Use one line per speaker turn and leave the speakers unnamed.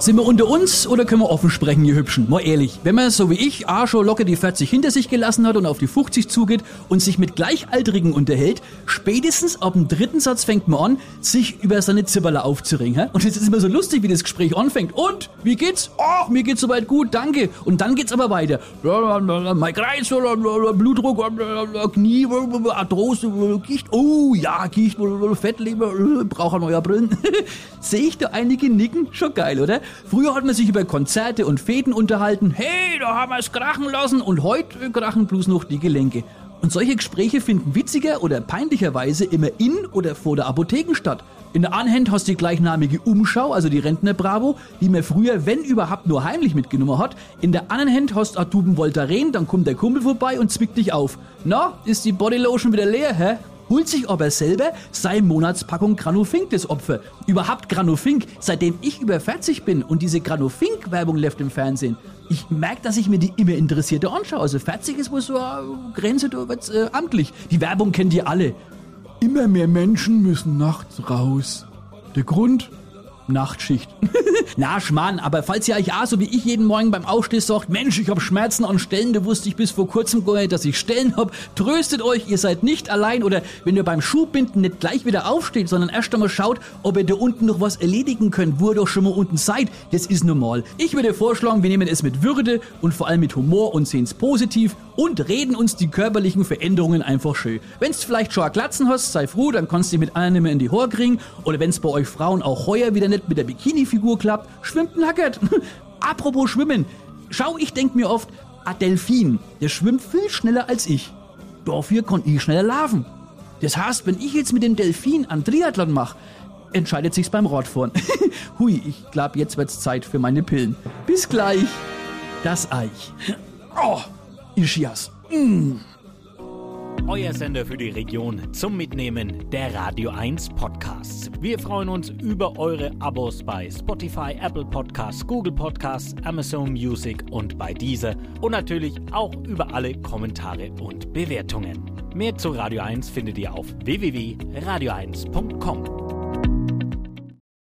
Sind wir unter uns oder können wir offen sprechen, ihr Hübschen? Mal ehrlich, wenn man so wie ich A schon locker die 40 hinter sich gelassen hat und auf die 50 zugeht und sich mit Gleichaltrigen unterhält, spätestens ab dem dritten Satz fängt man an, sich über seine Zipperler aufzuringen. Hä? Und es ist immer so lustig, wie das Gespräch anfängt. Und, wie geht's? Oh, mir geht's soweit gut, danke. Und dann geht's aber weiter. Mein Kreis, Blutdruck, Knie, Arthrose, Gicht. Oh ja, Gicht, Fettleber, braucht ein neuer Brillen. Sehe ich da einige nicken? Schon geil, oder? Früher hat man sich über Konzerte und Fäden unterhalten. Hey, da haben wir es krachen lassen. Und heute krachen bloß noch die Gelenke. Und solche Gespräche finden witziger oder peinlicherweise immer in oder vor der Apotheken statt. In der Anhand hast du die gleichnamige Umschau, also die Rentner Bravo, die man früher, wenn überhaupt, nur heimlich mitgenommen hat. In der anderen Hand hast du Atuben Voltaren, dann kommt der Kumpel vorbei und zwickt dich auf. Na, ist die Bodylotion wieder leer, hä? Holt sich aber selber seine Monatspackung Granofink das Opfer. Überhaupt Granofink, seitdem ich über 40 bin und diese Granofink-Werbung läuft im Fernsehen. Ich merke, dass ich mir die immer interessierter anschaue. Also 40 ist wohl so eine Grenze, da wird's äh, amtlich. Die Werbung kennt ihr alle.
Immer mehr Menschen müssen nachts raus. Der Grund?
Nachtschicht. Na, Schmarrn, aber falls ihr euch auch so wie ich jeden Morgen beim Aufstehen sagt, Mensch, ich hab Schmerzen an Stellen, da wusste ich bis vor kurzem gar nicht, dass ich Stellen hab, tröstet euch, ihr seid nicht allein oder wenn ihr beim Schuhbinden nicht gleich wieder aufsteht, sondern erst einmal schaut, ob ihr da unten noch was erledigen könnt, wo ihr doch schon mal unten seid, das ist normal. Ich würde vorschlagen, wir nehmen es mit Würde und vor allem mit Humor und sehen's positiv und reden uns die körperlichen Veränderungen einfach schön. Wenn's vielleicht schon ein Glatzen hast, sei froh, dann kannst du mit anderen nicht mehr in die Haare kriegen oder wenn's bei euch Frauen auch heuer wieder nicht mit der Bikini-Figur klappt, schwimmt nackert. Apropos Schwimmen. Schau, ich denk mir oft, ein Delfin, der schwimmt viel schneller als ich. Dafür kann ich schneller laufen. Das heißt, wenn ich jetzt mit dem Delfin einen Triathlon mache, entscheidet sich's beim Radfahren. Hui, ich glaub, jetzt wird's Zeit für meine Pillen. Bis gleich. Das Eich. Oh, Ischias. Mm.
Euer Sender für die Region zum Mitnehmen der Radio 1 Podcasts. Wir freuen uns über eure Abos bei Spotify, Apple Podcasts, Google Podcasts, Amazon Music und bei dieser und natürlich auch über alle Kommentare und Bewertungen. Mehr zu Radio 1 findet ihr auf www.radio1.com.